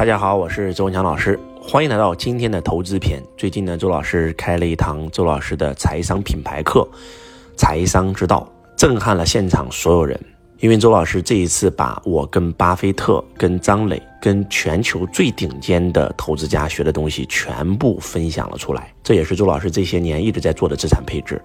大家好，我是周文强老师，欢迎来到今天的投资篇。最近呢，周老师开了一堂周老师的财商品牌课《财商之道》，震撼了现场所有人。因为周老师这一次把我跟巴菲特、跟张磊、跟全球最顶尖的投资家学的东西全部分享了出来，这也是周老师这些年一直在做的资产配置。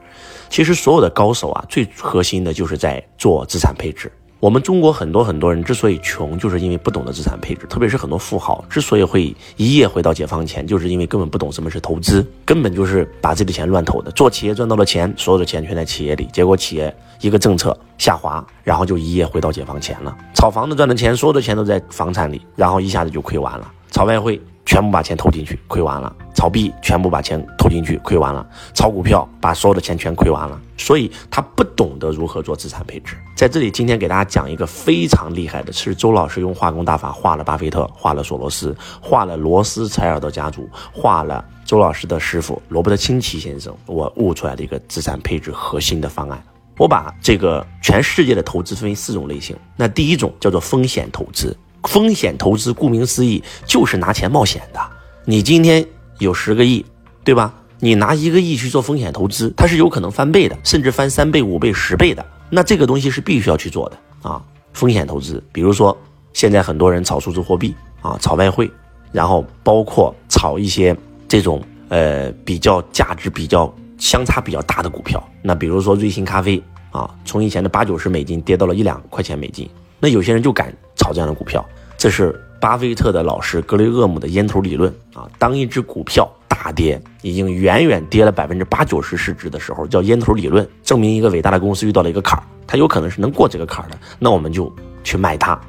其实所有的高手啊，最核心的就是在做资产配置。我们中国很多很多人之所以穷，就是因为不懂得资产配置。特别是很多富豪之所以会一夜回到解放前，就是因为根本不懂什么是投资，根本就是把自己的钱乱投的。做企业赚到了钱，所有的钱全在企业里，结果企业一个政策下滑，然后就一夜回到解放前了。炒房子赚的钱，所有的钱都在房产里，然后一下子就亏完了。炒外汇。全部把钱投进去，亏完了；炒币全部把钱投进去，亏完了；炒股票把所有的钱全亏完了。所以他不懂得如何做资产配置。在这里，今天给大家讲一个非常厉害的，是周老师用化工大法画了巴菲特，画了索罗斯，画了罗斯柴尔德家族，画了周老师的师傅罗伯特清崎先生，我悟出来的一个资产配置核心的方案。我把这个全世界的投资分为四种类型。那第一种叫做风险投资。风险投资，顾名思义，就是拿钱冒险的。你今天有十个亿，对吧？你拿一个亿去做风险投资，它是有可能翻倍的，甚至翻三倍、五倍、十倍的。那这个东西是必须要去做的啊！风险投资，比如说现在很多人炒数字货币啊，炒外汇，然后包括炒一些这种呃比较价值比较相差比较大的股票。那比如说瑞幸咖啡啊，从以前的八九十美金跌到了一两块钱美金，那有些人就敢炒这样的股票。这是巴菲特的老师格雷厄姆的烟头理论啊。当一只股票大跌，已经远远跌了百分之八九十市值的时候，叫烟头理论，证明一个伟大的公司遇到了一个坎儿，它有可能是能过这个坎儿的，那我们就去买它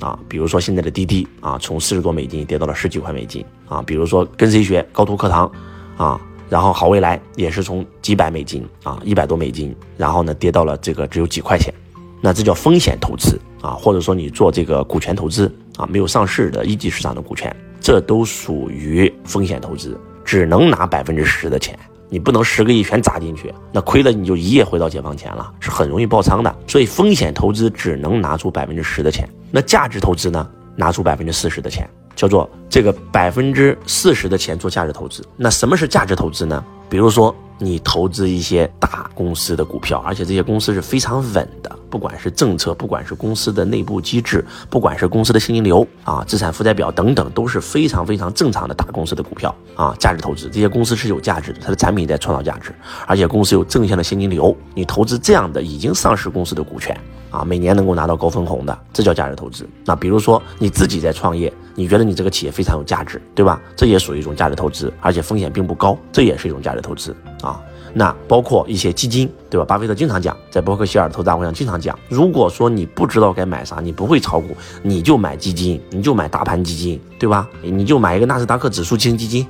啊。比如说现在的滴滴啊，从四十多美金跌到了十几块美金啊。比如说跟谁学高途课堂啊，然后好未来也是从几百美金啊，一百多美金，然后呢跌到了这个只有几块钱，那这叫风险投资啊，或者说你做这个股权投资。啊，没有上市的一级市场的股权，这都属于风险投资，只能拿百分之十的钱，你不能十个亿全砸进去，那亏了你就一夜回到解放前了，是很容易爆仓的。所以风险投资只能拿出百分之十的钱，那价值投资呢，拿出百分之四十的钱，叫做这个百分之四十的钱做价值投资。那什么是价值投资呢？比如说。你投资一些大公司的股票，而且这些公司是非常稳的，不管是政策，不管是公司的内部机制，不管是公司的现金流啊、资产负债表等等，都是非常非常正常的大公司的股票啊。价值投资，这些公司是有价值的，它的产品在创造价值，而且公司有正向的现金流。你投资这样的已经上市公司的股权啊，每年能够拿到高分红的，这叫价值投资。那比如说你自己在创业，你觉得你这个企业非常有价值，对吧？这也属于一种价值投资，而且风险并不高，这也是一种价值投资。啊，那包括一些基金，对吧？巴菲特经常讲，在伯克希尔投资大会上经常讲，如果说你不知道该买啥，你不会炒股，你就买基金，你就买大盘基金，对吧？你就买一个纳斯达克指数型基金，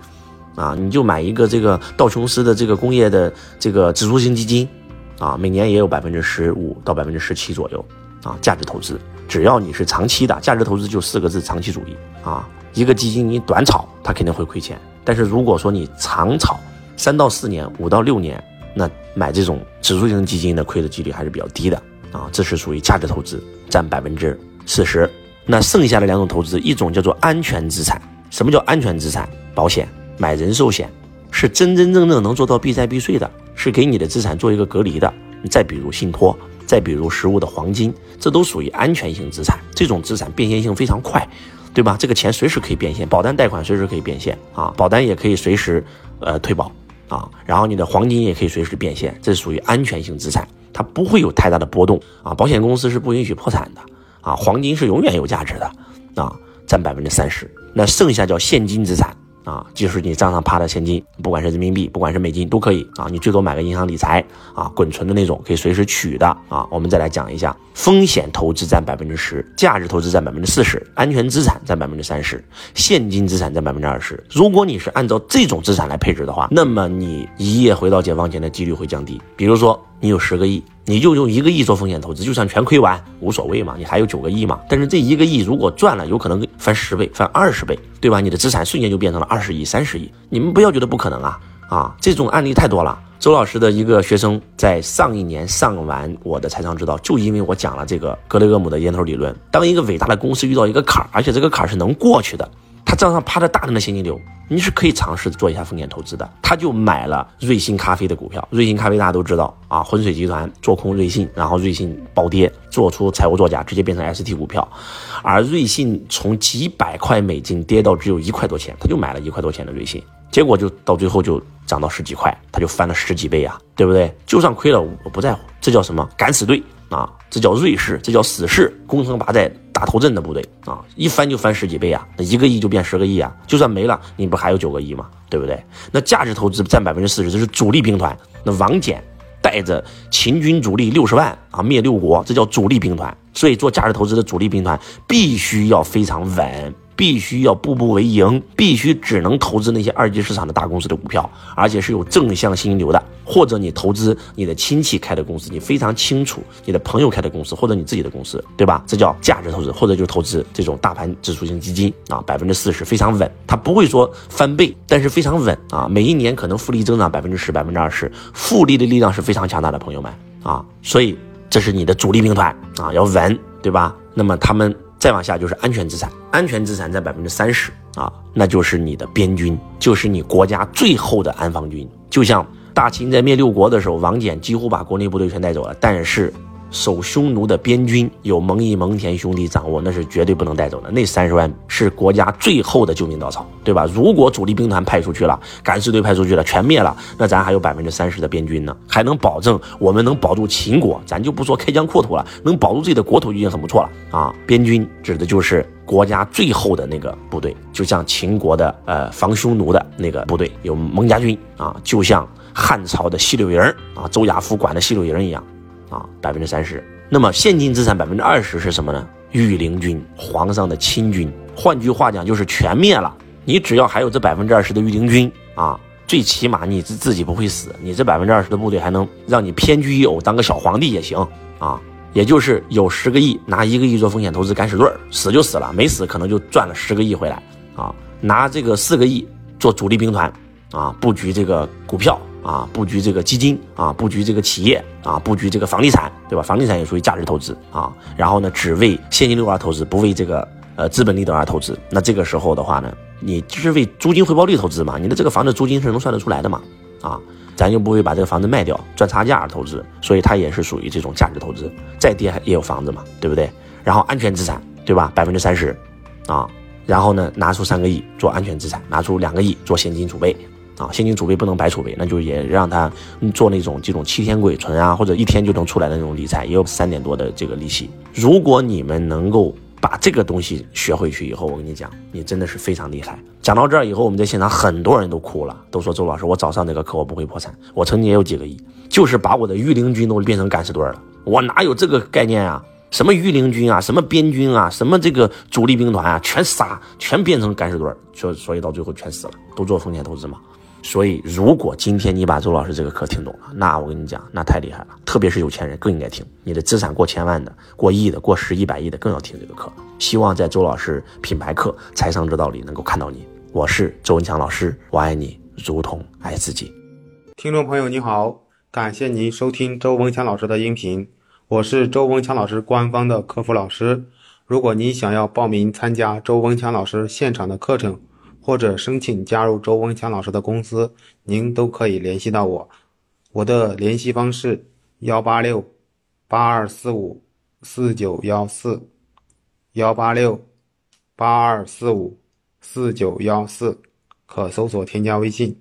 啊，你就买一个这个道琼斯的这个工业的这个指数型基金，啊，每年也有百分之十五到百分之十七左右，啊，价值投资，只要你是长期的，价值投资就四个字，长期主义啊。一个基金你短炒，它肯定会亏钱，但是如果说你长炒，三到四年，五到六年，那买这种指数型基金的亏的几率还是比较低的啊。这是属于价值投资，占百分之四十。那剩下的两种投资，一种叫做安全资产。什么叫安全资产？保险，买人寿险，是真真正正能做到避债避税的，是给你的资产做一个隔离的。再比如信托，再比如实物的黄金，这都属于安全性资产。这种资产变现性非常快，对吧？这个钱随时可以变现，保单贷款随时可以变现啊，保单也可以随时呃退保。啊，然后你的黄金也可以随时变现，这属于安全性资产，它不会有太大的波动啊。保险公司是不允许破产的啊，黄金是永远有价值的啊，占百分之三十，那剩下叫现金资产。啊，就是你账上趴的现金，不管是人民币，不管是美金，都可以啊。你最多买个银行理财啊，滚存的那种，可以随时取的啊。我们再来讲一下，风险投资占百分之十，价值投资占百分之四十，安全资产占百分之三十，现金资产占百分之二十。如果你是按照这种资产来配置的话，那么你一夜回到解放前的几率会降低。比如说，你有十个亿。你就用一个亿做风险投资，就算全亏完无所谓嘛，你还有九个亿嘛。但是这一个亿如果赚了，有可能翻十倍、翻二十倍，对吧？你的资产瞬间就变成了二十亿、三十亿。你们不要觉得不可能啊啊！这种案例太多了。周老师的一个学生在上一年上完我的财商之道，就因为我讲了这个格雷厄姆的烟头理论。当一个伟大的公司遇到一个坎儿，而且这个坎儿是能过去的。他账上趴着大量的现金流，你是可以尝试做一下风险投资的。他就买了瑞幸咖啡的股票，瑞幸咖啡大家都知道啊，浑水集团做空瑞幸，然后瑞幸暴跌，做出财务作假，直接变成 ST 股票，而瑞幸从几百块美金跌到只有一块多钱，他就买了一块多钱的瑞幸，结果就到最后就涨到十几块，他就翻了十几倍啊，对不对？就算亏了我不在乎，这叫什么？敢死队。啊，这叫瑞士，这叫死士，攻城拔寨打头阵的部队啊，一翻就翻十几倍啊，那一个亿就变十个亿啊，就算没了，你不还有九个亿吗？对不对？那价值投资占百分之四十，这是主力兵团。那王翦带着秦军主力六十万啊，灭六国，这叫主力兵团。所以做价值投资的主力兵团必须要非常稳。必须要步步为营，必须只能投资那些二级市场的大公司的股票，而且是有正向现金流的。或者你投资你的亲戚开的公司，你非常清楚你的朋友开的公司，或者你自己的公司，对吧？这叫价值投资，或者就投资这种大盘指数型基金啊，百分之四十非常稳，它不会说翻倍，但是非常稳啊，每一年可能复利增长百分之十、百分之二十，复利的力量是非常强大的，朋友们啊，所以这是你的主力兵团啊，要稳，对吧？那么他们。再往下就是安全资产，安全资产在百分之三十啊，那就是你的边军，就是你国家最后的安防军。就像大秦在灭六国的时候，王翦几乎把国内部队全带走了，但是。守匈奴的边军有蒙毅、蒙恬兄弟掌握，那是绝对不能带走的。那三十万是国家最后的救命稻草，对吧？如果主力兵团派出去了，敢死队派出去了，全灭了，那咱还有百分之三十的边军呢，还能保证我们能保住秦国。咱就不说开疆扩土了，能保住自己的国土就已经很不错了啊！边军指的就是国家最后的那个部队，就像秦国的呃防匈奴的那个部队，有蒙家军啊，就像汉朝的西柳营啊，周亚夫管的西柳营一样。啊，百分之三十。那么现金资产百分之二十是什么呢？御林军，皇上的亲军。换句话讲，就是全灭了。你只要还有这百分之二十的御林军啊，最起码你自自己不会死。你这百分之二十的部队还能让你偏居一偶，当个小皇帝也行啊。也就是有十个亿，拿一个亿做风险投资，敢死队儿，死就死了，没死可能就赚了十个亿回来啊。拿这个四个亿做主力兵团啊，布局这个股票。啊，布局这个基金啊，布局这个企业啊，布局这个房地产，对吧？房地产也属于价值投资啊。然后呢，只为现金流而投资，不为这个呃资本利得而投资。那这个时候的话呢，你就是为租金回报率投资嘛？你的这个房子租金是能算得出来的嘛？啊，咱又不会把这个房子卖掉赚差价而投资，所以它也是属于这种价值投资。再跌也有房子嘛，对不对？然后安全资产，对吧？百分之三十，啊，然后呢，拿出三个亿做安全资产，拿出两个亿做现金储备。啊，现金储备不能白储备，那就也让他做那种这种七天鬼存啊，或者一天就能出来的那种理财，也有三点多的这个利息。如果你们能够把这个东西学回去以后，我跟你讲，你真的是非常厉害。讲到这儿以后，我们在现场很多人都哭了，都说周老师，我早上那个课我不会破产，我曾经也有几个亿，就是把我的御林军都变成敢死队了，我哪有这个概念啊？什么御林军啊，什么边军啊，什么这个主力兵团啊，全杀，全变成敢死队，所所以到最后全死了，都做风险投资嘛。所以，如果今天你把周老师这个课听懂了，那我跟你讲，那太厉害了。特别是有钱人更应该听，你的资产过千万的、过亿的、过十亿、百亿的更要听这个课。希望在周老师品牌课《财商之道》里能够看到你。我是周文强老师，我爱你如同爱自己。听众朋友你好，感谢您收听周文强老师的音频。我是周文强老师官方的客服老师。如果您想要报名参加周文强老师现场的课程，或者申请加入周文强老师的公司，您都可以联系到我。我的联系方式：幺八六八二四五四九幺四，幺八六八二四五四九幺四，可搜索添加微信。